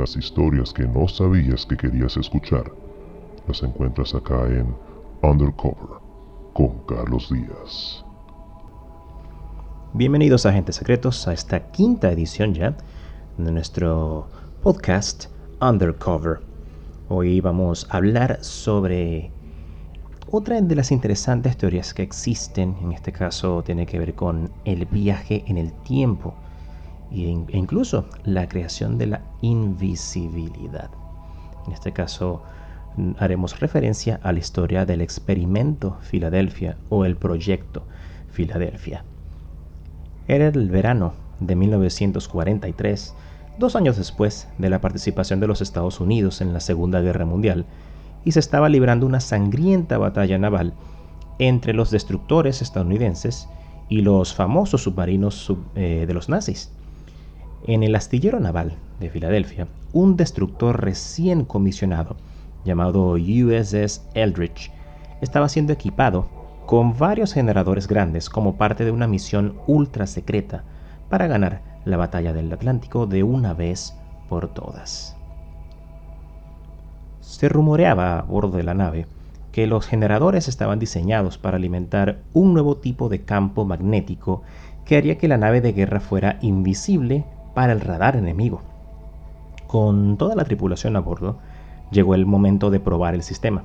Las historias que no sabías que querías escuchar las encuentras acá en Undercover con Carlos Díaz. Bienvenidos agentes secretos a esta quinta edición ya de nuestro podcast Undercover. Hoy vamos a hablar sobre otra de las interesantes teorías que existen, en este caso tiene que ver con el viaje en el tiempo e incluso la creación de la invisibilidad. En este caso haremos referencia a la historia del experimento Filadelfia o el proyecto Filadelfia. Era el verano de 1943, dos años después de la participación de los Estados Unidos en la Segunda Guerra Mundial, y se estaba librando una sangrienta batalla naval entre los destructores estadounidenses y los famosos submarinos eh, de los nazis. En el astillero naval de Filadelfia, un destructor recién comisionado llamado USS Eldridge estaba siendo equipado con varios generadores grandes como parte de una misión ultra secreta para ganar la batalla del Atlántico de una vez por todas. Se rumoreaba a bordo de la nave que los generadores estaban diseñados para alimentar un nuevo tipo de campo magnético que haría que la nave de guerra fuera invisible para el radar enemigo. Con toda la tripulación a bordo, llegó el momento de probar el sistema.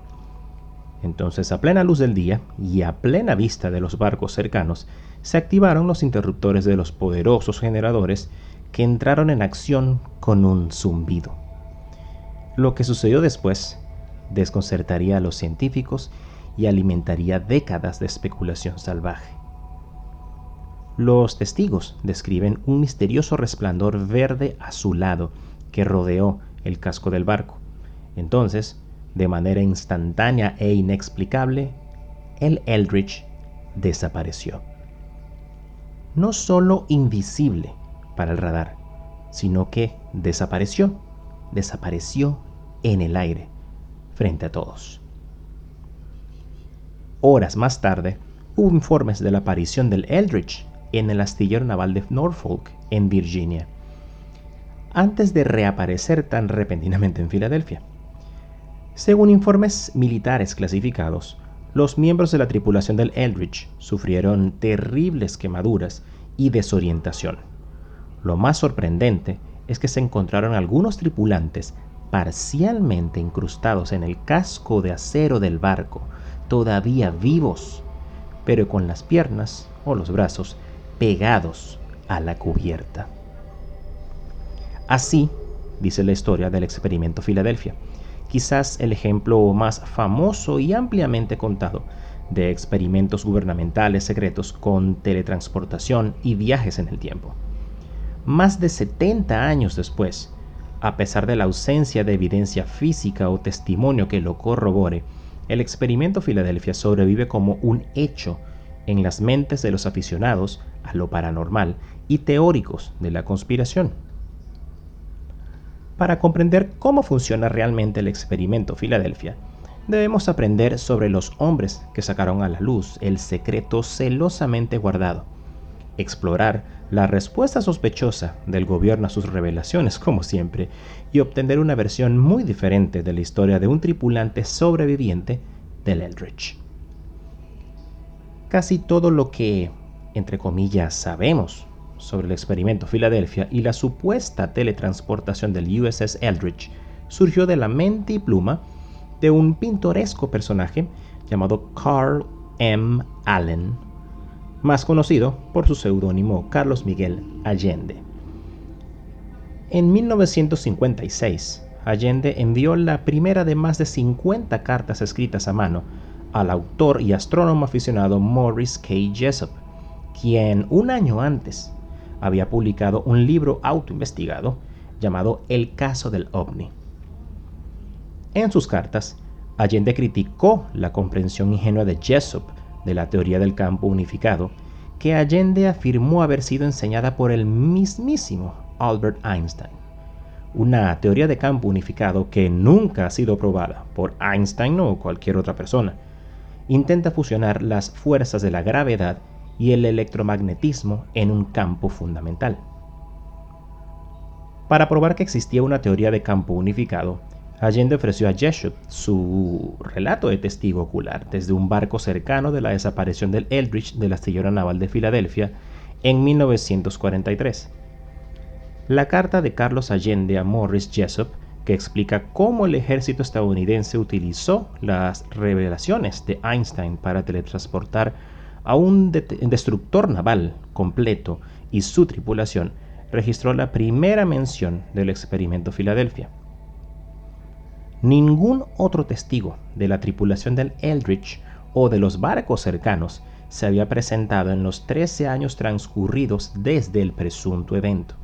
Entonces, a plena luz del día y a plena vista de los barcos cercanos, se activaron los interruptores de los poderosos generadores que entraron en acción con un zumbido. Lo que sucedió después desconcertaría a los científicos y alimentaría décadas de especulación salvaje. Los testigos describen un misterioso resplandor verde azulado que rodeó el casco del barco. Entonces, de manera instantánea e inexplicable, el Eldridge desapareció. No solo invisible para el radar, sino que desapareció, desapareció en el aire, frente a todos. Horas más tarde, hubo informes de la aparición del Eldridge en el astillero naval de Norfolk, en Virginia, antes de reaparecer tan repentinamente en Filadelfia. Según informes militares clasificados, los miembros de la tripulación del Eldridge sufrieron terribles quemaduras y desorientación. Lo más sorprendente es que se encontraron algunos tripulantes parcialmente incrustados en el casco de acero del barco, todavía vivos, pero con las piernas o los brazos pegados a la cubierta. Así, dice la historia del experimento Filadelfia, quizás el ejemplo más famoso y ampliamente contado de experimentos gubernamentales secretos con teletransportación y viajes en el tiempo. Más de 70 años después, a pesar de la ausencia de evidencia física o testimonio que lo corrobore, el experimento Filadelfia sobrevive como un hecho en las mentes de los aficionados a lo paranormal y teóricos de la conspiración. Para comprender cómo funciona realmente el experimento Filadelfia, debemos aprender sobre los hombres que sacaron a la luz el secreto celosamente guardado, explorar la respuesta sospechosa del gobierno a sus revelaciones, como siempre, y obtener una versión muy diferente de la historia de un tripulante sobreviviente del Eldridge. Casi todo lo que entre comillas, sabemos sobre el experimento Filadelfia y la supuesta teletransportación del USS Eldridge surgió de la mente y pluma de un pintoresco personaje llamado Carl M. Allen, más conocido por su seudónimo Carlos Miguel Allende. En 1956, Allende envió la primera de más de 50 cartas escritas a mano al autor y astrónomo aficionado Morris K. Jessup, quien un año antes había publicado un libro autoinvestigado llamado El caso del ovni. En sus cartas, Allende criticó la comprensión ingenua de Jessup de la teoría del campo unificado, que Allende afirmó haber sido enseñada por el mismísimo Albert Einstein. Una teoría de campo unificado que nunca ha sido probada por Einstein o cualquier otra persona. Intenta fusionar las fuerzas de la gravedad y el electromagnetismo en un campo fundamental. Para probar que existía una teoría de campo unificado, Allende ofreció a Jessup su relato de testigo ocular desde un barco cercano de la desaparición del Eldridge del astillero naval de Filadelfia en 1943. La carta de Carlos Allende a Morris Jessup, que explica cómo el ejército estadounidense utilizó las revelaciones de Einstein para teletransportar a un destructor naval completo y su tripulación, registró la primera mención del experimento Filadelfia. Ningún otro testigo de la tripulación del Eldridge o de los barcos cercanos se había presentado en los 13 años transcurridos desde el presunto evento.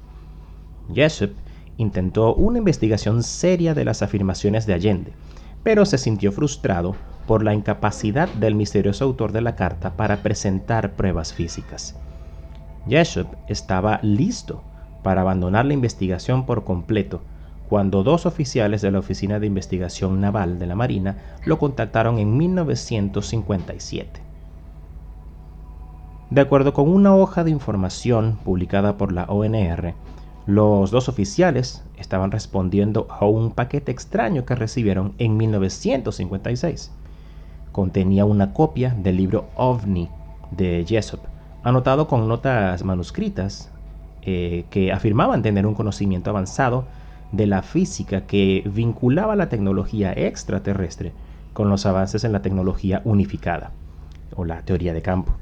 Jessup intentó una investigación seria de las afirmaciones de Allende, pero se sintió frustrado por la incapacidad del misterioso autor de la carta para presentar pruebas físicas. Jessup estaba listo para abandonar la investigación por completo cuando dos oficiales de la Oficina de Investigación Naval de la Marina lo contactaron en 1957. De acuerdo con una hoja de información publicada por la ONR, los dos oficiales estaban respondiendo a un paquete extraño que recibieron en 1956. Contenía una copia del libro OVNI de Jessop, anotado con notas manuscritas eh, que afirmaban tener un conocimiento avanzado de la física que vinculaba la tecnología extraterrestre con los avances en la tecnología unificada, o la teoría de campo.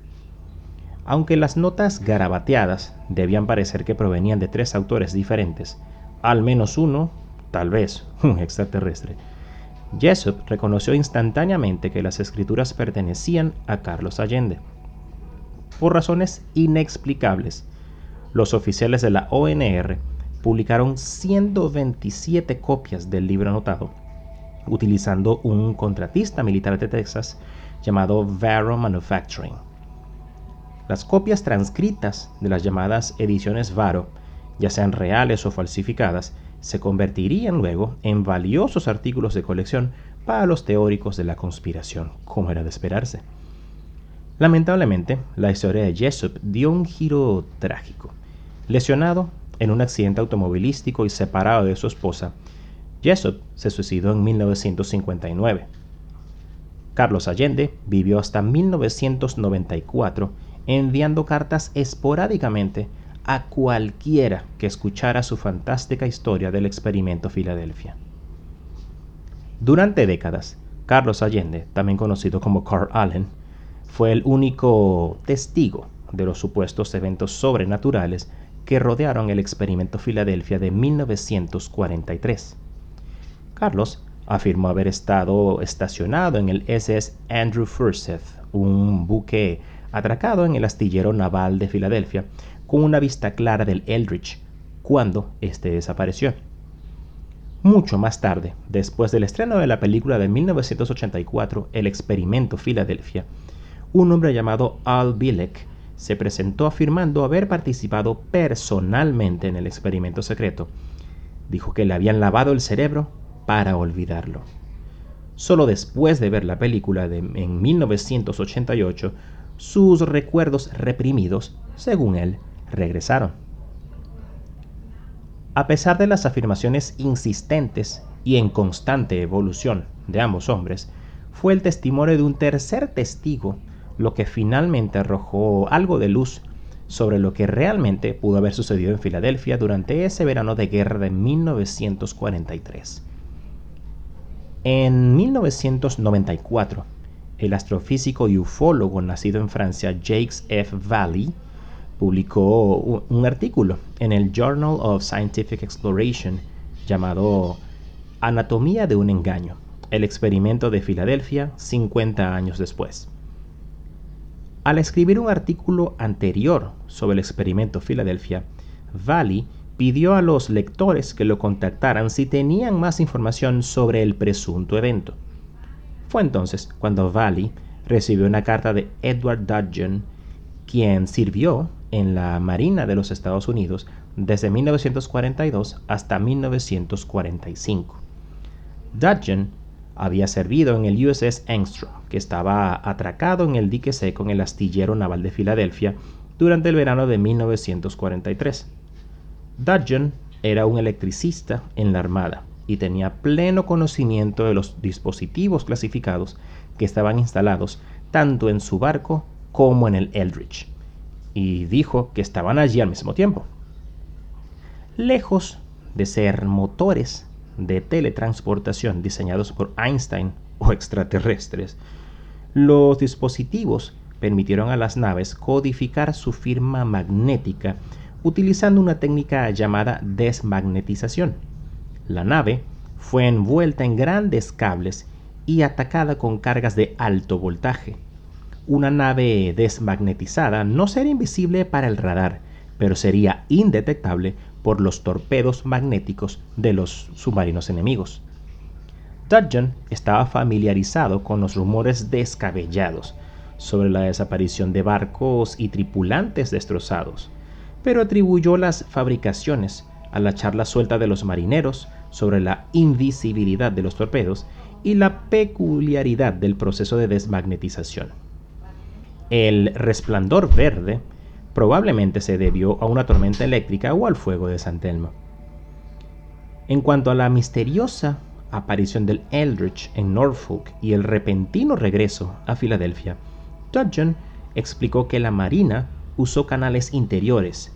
Aunque las notas garabateadas debían parecer que provenían de tres autores diferentes, al menos uno, tal vez un extraterrestre, Jessup reconoció instantáneamente que las escrituras pertenecían a Carlos Allende. Por razones inexplicables, los oficiales de la ONR publicaron 127 copias del libro anotado, utilizando un contratista militar de Texas llamado Varo Manufacturing. Las copias transcritas de las llamadas ediciones Varo, ya sean reales o falsificadas, se convertirían luego en valiosos artículos de colección para los teóricos de la conspiración, como era de esperarse. Lamentablemente, la historia de Jessup dio un giro trágico. Lesionado, en un accidente automovilístico y separado de su esposa, Jessup se suicidó en 1959. Carlos Allende vivió hasta 1994 enviando cartas esporádicamente a cualquiera que escuchara su fantástica historia del experimento Filadelfia. Durante décadas, Carlos Allende, también conocido como Carl Allen, fue el único testigo de los supuestos eventos sobrenaturales que rodearon el experimento Filadelfia de 1943. Carlos afirmó haber estado estacionado en el SS Andrew Forsyth, un buque atracado en el astillero naval de Filadelfia, con una vista clara del Eldridge, cuando éste desapareció. Mucho más tarde, después del estreno de la película de 1984, El experimento Filadelfia, un hombre llamado Al Bilek se presentó afirmando haber participado personalmente en el experimento secreto. Dijo que le habían lavado el cerebro para olvidarlo. Solo después de ver la película de, en 1988, sus recuerdos reprimidos, según él, regresaron. A pesar de las afirmaciones insistentes y en constante evolución de ambos hombres, fue el testimonio de un tercer testigo lo que finalmente arrojó algo de luz sobre lo que realmente pudo haber sucedido en Filadelfia durante ese verano de guerra de 1943. En 1994, el astrofísico y ufólogo nacido en Francia Jacques F. Valley publicó un artículo en el Journal of Scientific Exploration llamado Anatomía de un engaño, el experimento de Filadelfia 50 años después. Al escribir un artículo anterior sobre el experimento Filadelfia, Valley pidió a los lectores que lo contactaran si tenían más información sobre el presunto evento. Fue entonces cuando Valley recibió una carta de Edward Dudgeon, quien sirvió en la Marina de los Estados Unidos desde 1942 hasta 1945. Dudgeon había servido en el USS Engstrom, que estaba atracado en el dique seco en el astillero naval de Filadelfia durante el verano de 1943. Dudgeon era un electricista en la Armada y tenía pleno conocimiento de los dispositivos clasificados que estaban instalados tanto en su barco como en el Eldridge, y dijo que estaban allí al mismo tiempo. Lejos de ser motores de teletransportación diseñados por Einstein o extraterrestres, los dispositivos permitieron a las naves codificar su firma magnética utilizando una técnica llamada desmagnetización. La nave fue envuelta en grandes cables y atacada con cargas de alto voltaje. Una nave desmagnetizada no sería invisible para el radar, pero sería indetectable por los torpedos magnéticos de los submarinos enemigos. Dudgeon estaba familiarizado con los rumores descabellados sobre la desaparición de barcos y tripulantes destrozados, pero atribuyó las fabricaciones a la charla suelta de los marineros sobre la invisibilidad de los torpedos y la peculiaridad del proceso de desmagnetización. El resplandor verde probablemente se debió a una tormenta eléctrica o al fuego de San Telmo. En cuanto a la misteriosa aparición del Eldridge en Norfolk y el repentino regreso a Filadelfia, Dudgeon explicó que la Marina usó canales interiores,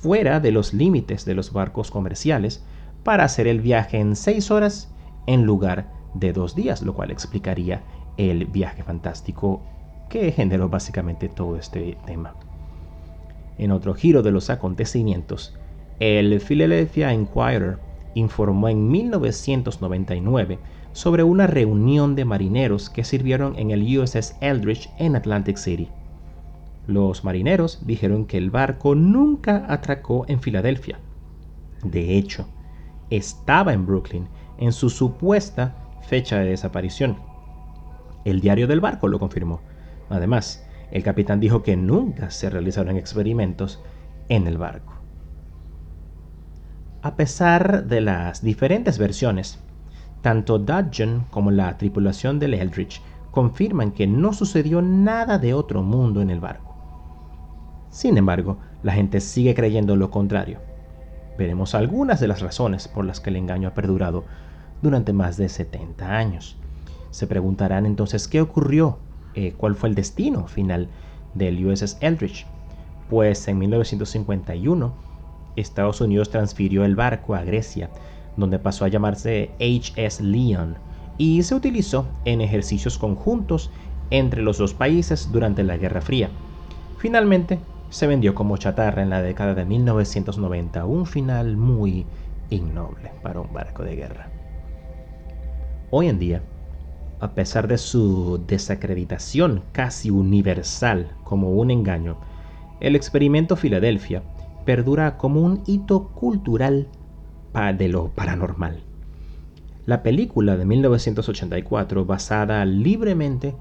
fuera de los límites de los barcos comerciales, para hacer el viaje en seis horas en lugar de dos días, lo cual explicaría el viaje fantástico que generó básicamente todo este tema. En otro giro de los acontecimientos, el Philadelphia Inquirer informó en 1999 sobre una reunión de marineros que sirvieron en el USS Eldridge en Atlantic City. Los marineros dijeron que el barco nunca atracó en Filadelfia. De hecho, estaba en Brooklyn en su supuesta fecha de desaparición. El diario del barco lo confirmó. Además, el capitán dijo que nunca se realizaron experimentos en el barco. A pesar de las diferentes versiones, tanto Dudgeon como la tripulación del Eldridge confirman que no sucedió nada de otro mundo en el barco. Sin embargo, la gente sigue creyendo lo contrario. Veremos algunas de las razones por las que el engaño ha perdurado durante más de 70 años. Se preguntarán entonces qué ocurrió, eh, cuál fue el destino final del USS Eldridge. Pues en 1951 Estados Unidos transfirió el barco a Grecia, donde pasó a llamarse HS Leon y se utilizó en ejercicios conjuntos entre los dos países durante la Guerra Fría. Finalmente, se vendió como chatarra en la década de 1990, un final muy innoble para un barco de guerra. Hoy en día, a pesar de su desacreditación casi universal como un engaño, el experimento Filadelfia perdura como un hito cultural de lo paranormal. La película de 1984, basada libremente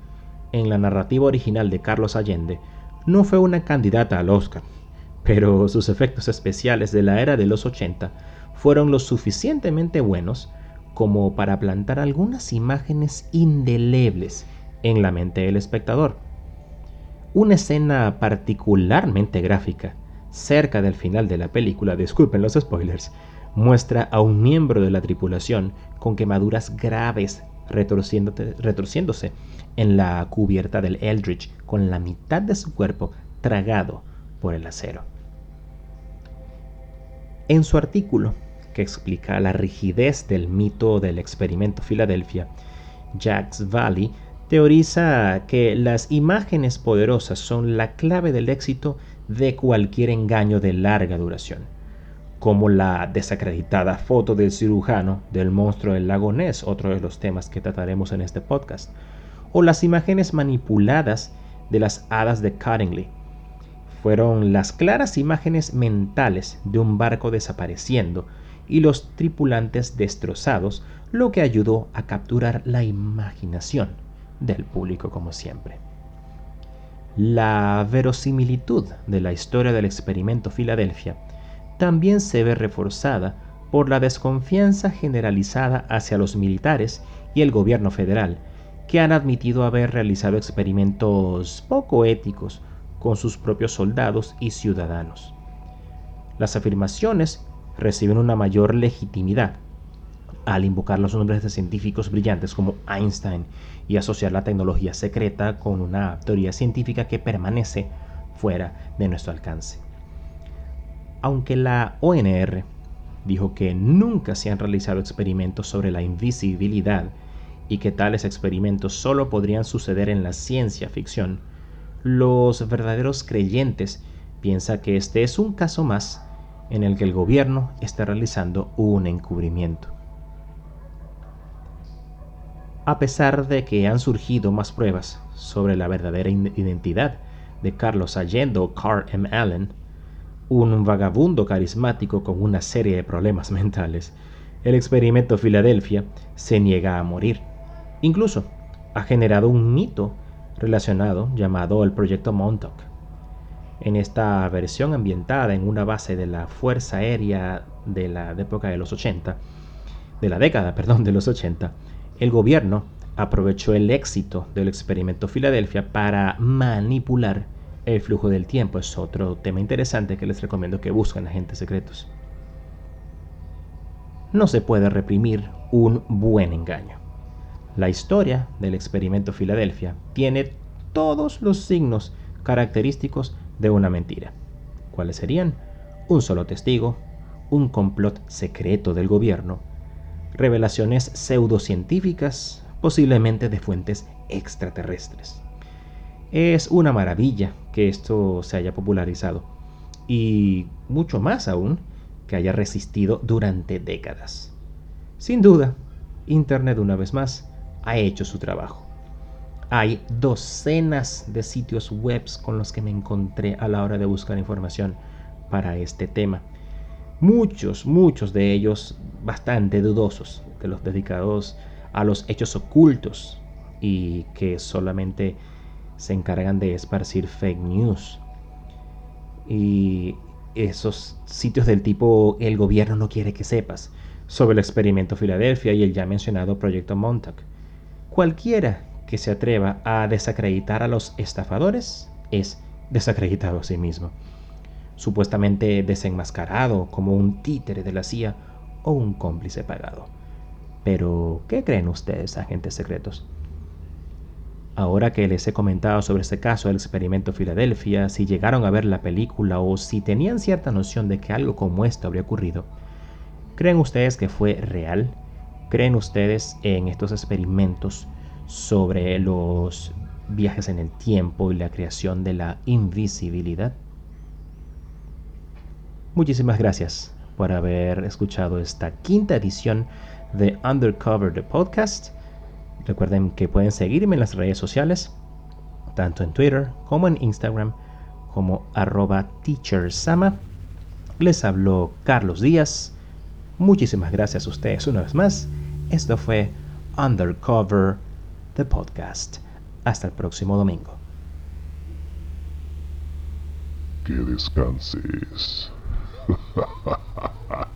en la narrativa original de Carlos Allende, no fue una candidata al Oscar, pero sus efectos especiales de la era de los 80 fueron lo suficientemente buenos como para plantar algunas imágenes indelebles en la mente del espectador. Una escena particularmente gráfica cerca del final de la película, disculpen los spoilers, muestra a un miembro de la tripulación con quemaduras graves retorciéndose en la cubierta del Eldridge con la mitad de su cuerpo tragado por el acero. En su artículo, que explica la rigidez del mito del experimento Filadelfia, Jacques Valley teoriza que las imágenes poderosas son la clave del éxito de cualquier engaño de larga duración, como la desacreditada foto del cirujano del monstruo del lago Ness, otro de los temas que trataremos en este podcast, o las imágenes manipuladas de las hadas de Cottingley. Fueron las claras imágenes mentales de un barco desapareciendo y los tripulantes destrozados lo que ayudó a capturar la imaginación del público como siempre. La verosimilitud de la historia del experimento Filadelfia también se ve reforzada por la desconfianza generalizada hacia los militares y el gobierno federal, que han admitido haber realizado experimentos poco éticos con sus propios soldados y ciudadanos. Las afirmaciones reciben una mayor legitimidad al invocar los nombres de científicos brillantes como Einstein y asociar la tecnología secreta con una teoría científica que permanece fuera de nuestro alcance. Aunque la ONR dijo que nunca se han realizado experimentos sobre la invisibilidad y que tales experimentos solo podrían suceder en la ciencia ficción, los verdaderos creyentes piensan que este es un caso más en el que el gobierno está realizando un encubrimiento. A pesar de que han surgido más pruebas sobre la verdadera identidad de Carlos Allende o Carl M. Allen, un vagabundo carismático con una serie de problemas mentales, el experimento Filadelfia se niega a morir. Incluso ha generado un mito relacionado llamado el Proyecto Montauk. En esta versión ambientada en una base de la Fuerza Aérea de la época de los 80, de la década, perdón, de los 80, el gobierno aprovechó el éxito del experimento Filadelfia para manipular el flujo del tiempo. Es otro tema interesante que les recomiendo que busquen agentes secretos. No se puede reprimir un buen engaño. La historia del experimento Filadelfia tiene todos los signos característicos de una mentira. ¿Cuáles serían? Un solo testigo, un complot secreto del gobierno, revelaciones pseudocientíficas, posiblemente de fuentes extraterrestres. Es una maravilla que esto se haya popularizado y mucho más aún que haya resistido durante décadas. Sin duda, Internet una vez más ha hecho su trabajo. Hay docenas de sitios web con los que me encontré a la hora de buscar información para este tema muchos, muchos de ellos bastante dudosos, de los dedicados a los hechos ocultos y que solamente se encargan de esparcir fake news. Y esos sitios del tipo el gobierno no quiere que sepas sobre el experimento Filadelfia y el ya mencionado proyecto Montauk. Cualquiera que se atreva a desacreditar a los estafadores es desacreditado a sí mismo supuestamente desenmascarado como un títere de la CIA o un cómplice pagado. Pero, ¿qué creen ustedes, agentes secretos? Ahora que les he comentado sobre este caso del experimento Filadelfia, si llegaron a ver la película o si tenían cierta noción de que algo como esto habría ocurrido, ¿creen ustedes que fue real? ¿Creen ustedes en estos experimentos sobre los viajes en el tiempo y la creación de la invisibilidad? Muchísimas gracias por haber escuchado esta quinta edición de Undercover the Podcast. Recuerden que pueden seguirme en las redes sociales, tanto en Twitter como en Instagram, como arroba teachersama. Les habló Carlos Díaz. Muchísimas gracias a ustedes una vez más. Esto fue Undercover the Podcast. Hasta el próximo domingo. Que descanses.